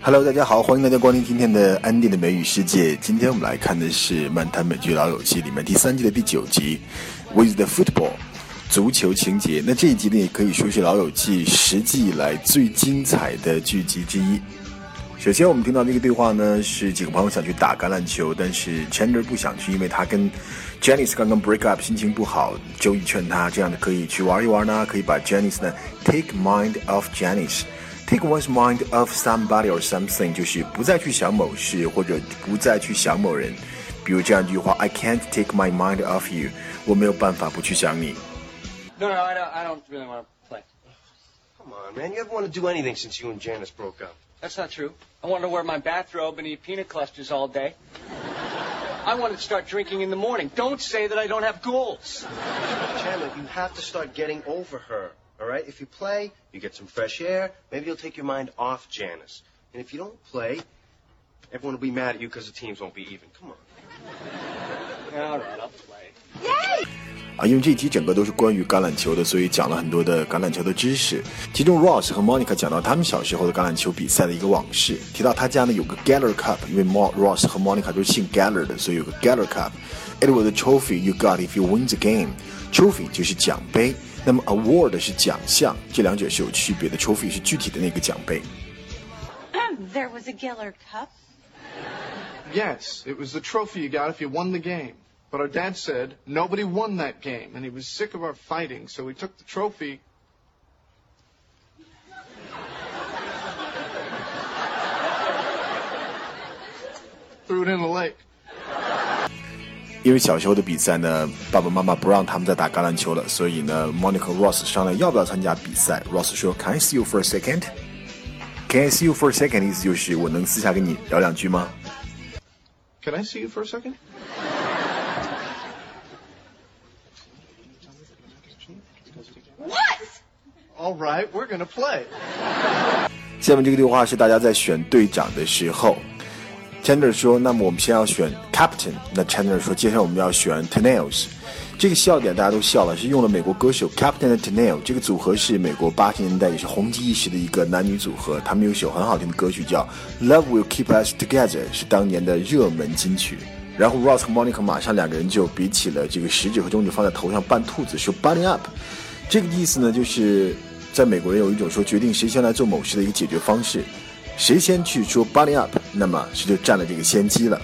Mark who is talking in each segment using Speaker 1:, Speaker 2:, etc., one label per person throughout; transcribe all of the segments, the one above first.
Speaker 1: Hello，大家好，欢迎大家光临今天的安迪的美语世界。今天我们来看的是漫谈美剧《老友记》里面第三季的第九集，With the Football，足球情节。那这一集呢，也可以说是《老友记》十季以来最精彩的剧集之一。首先，我们听到那个对话呢，是几个朋友想去打橄榄球，但是 Chandler 不想去，因为他跟 Janice 刚刚 break up，心情不好。Joey 劝他这样的可以去玩一玩呢，可以把 Janice 呢 take mind of Janice。Take one's mind off somebody or something，就是不再去想某事或者不再去想某人。比如这样一句话：I can't take my mind off you，我没有办法不去想你。
Speaker 2: No, no, I don't. I don't really want to play.
Speaker 3: Come on, man. You haven't wanted to do anything since you and Janice broke up.
Speaker 2: That's not true. I wanted to wear my bathrobe and eat peanut clusters all day. I wanted to start drinking in the morning. Don't say that I don't have goals.
Speaker 3: Chandler, you have to start getting over her. All right? If you play, you get some fresh air. Maybe you'll take your mind off Janice. And if you don't play, everyone will be mad at you because the teams won't be even. Come on.
Speaker 2: All right, I'll play.
Speaker 1: 啊，因为这一集整个都是关于橄榄球的，所以讲了很多的橄榄球的知识。其中 Ross 和 Monica 讲到他们小时候的橄榄球比赛的一个往事，提到他家呢有个 Geller Cup，因为 Ross 和 Monica 都是姓 Geller 的，所以有个 Geller Cup。It was a trophy you got if you win the game. Trophy 就是奖杯。 那么 award 是奖项，这两者是有区别的。Trophy 是具体的那个奖杯。
Speaker 4: There was a Geller Cup.
Speaker 5: Yes, it was the trophy you got if you won the game. But our dad said nobody won that game, and he was sick of our fighting, so he took the trophy. Threw it in the lake.
Speaker 1: 因为小时候的比赛呢，爸爸妈妈不让他们再打橄榄球了，所以呢，Monica Ross 商量要不要参加比赛。Ross 说：“Can I see you for a second? Can I see you for a second？” 意思就是我能私下跟你聊两句吗
Speaker 5: ？Can I see you for a second?
Speaker 4: What?
Speaker 5: All right, we're gonna play.
Speaker 1: 下面这个对话是大家在选队长的时候，Chandler 说：“那么我们先要选 Captain。”那 Chandler 说：“接下来我们要选 Tennils。”这个笑点大家都笑了，是用了美国歌手 Captain 的 Tennille。这个组合是美国八十年代也是红极一时的一个男女组合，他们有一首很好听的歌曲叫《Love Will Keep Us Together》，是当年的热门金曲。然后 Ross 和 Monica 马上两个人就比起了这个食指和中指放在头上扮兔子，说 “Bunny Up”。这个意思呢，就是在美国人有一种说决定谁先来做某事的一个解决方式，谁先去说 “Bunny Up”，那么谁就占了这个先机了。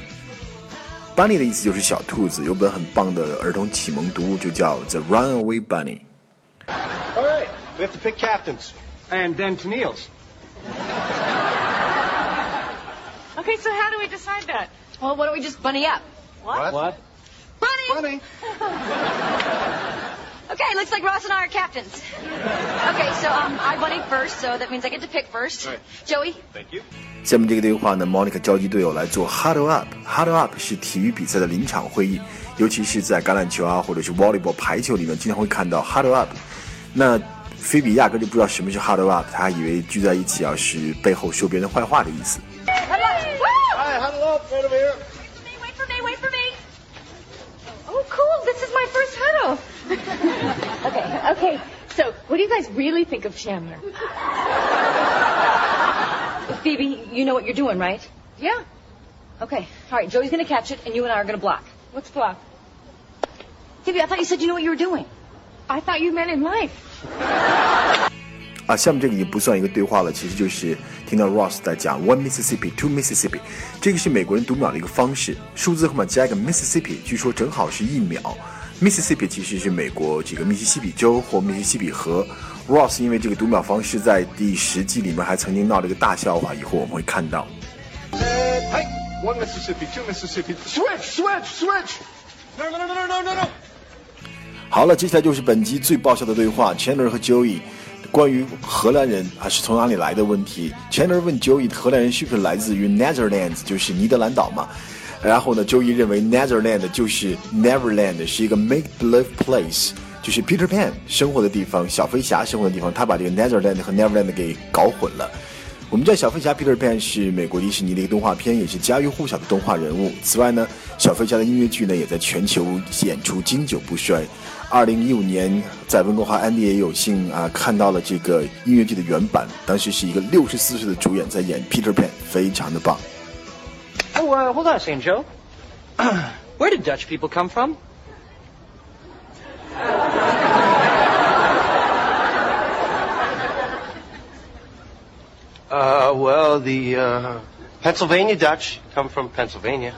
Speaker 1: Bunny 的意思就是小兔子，有本很棒的儿童启蒙读物，就叫《The Runaway Bunny》。
Speaker 3: All right. We have to pick captains.
Speaker 2: And then to Neil's.
Speaker 4: Okay, so how do we decide that? Well, why don't we just bunny up? What?
Speaker 2: What?
Speaker 4: Bunny!
Speaker 5: Funny.
Speaker 4: Okay, looks like Ross and I are captains. Okay, so um, I bunny first, so that means I get to pick first.
Speaker 3: Right.
Speaker 4: Joey?
Speaker 3: Thank you.
Speaker 1: 下面这个对话呢，Monica 召集队友来做 Huddle Up。Huddle Up 是体育比赛的临场会议，尤其是在橄榄球啊，或者是 volleyball 排球里面，经常会看到 Huddle Up。那菲比压根就不知道什么是 Huddle Up，他还以为聚在一起啊是背后说别人坏话的意思。
Speaker 4: you guys really think of Chandler? Phoebe, you know what you're doing, right? Yeah. Okay. All right, Joey's gonna catch it, and you and I are gonna block. What's block? Phoebe, I thought you said you know what you were doing. I thought you meant in life.
Speaker 1: 啊，下面这个已经不算一个对话了，其实就是听到 Ross 在讲 One Mississippi, Two Mississippi，这个是美国人读秒的一个方式，数字后面加一个 Mississippi，据说正好是一秒。 Mississippi 其实是美国这个密西西比州或密西西比河。Ross 因为这个读秒方式在第十季里面还曾经闹了一个大笑话，以后我们会看到。
Speaker 5: switch switch, switch.
Speaker 1: 好了，接下来就是本集最爆笑的对话，Chandler 和 Joey 关于荷兰人还是从哪里来的问题。Chandler 问 Joey，荷兰人是不是来自于 Netherlands，就是尼德兰岛嘛？然后呢周一认为 Netherland 就是 Neverland，是一个 make believe place，就是 Peter Pan 生活的地方，小飞侠生活的地方。他把这个 Netherland 和 Neverland 给搞混了。我们知道小飞侠 Peter Pan 是美国迪士尼的一个动画片，也是家喻户晓的动画人物。此外呢，小飞侠的音乐剧呢也在全球演出经久不衰。二零一五年，在温哥华，安迪也有幸啊看到了这个音乐剧的原版，当时是一个六十四岁的主演在演 Peter Pan，非常的棒。
Speaker 2: Uh, hold on a second, Joe. Where did Dutch people come from?
Speaker 3: Uh, well, the uh, Pennsylvania Dutch come from Pennsylvania.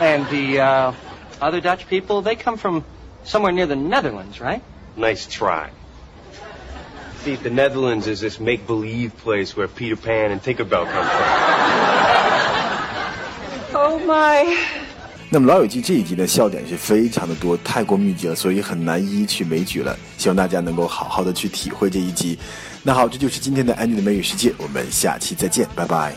Speaker 2: And the uh, other Dutch people, they come from somewhere near the Netherlands, right?
Speaker 3: Nice try. See, the Netherlands is this make-believe place where Peter Pan and Tinkerbell come from.
Speaker 2: My.
Speaker 1: 那么《老友记》这一集的笑点是非常的多，太过密集了，所以很难一一去枚举了。希望大家能够好好的去体会这一集。那好，这就是今天的安妮的美语世界，我们下期再见，拜拜。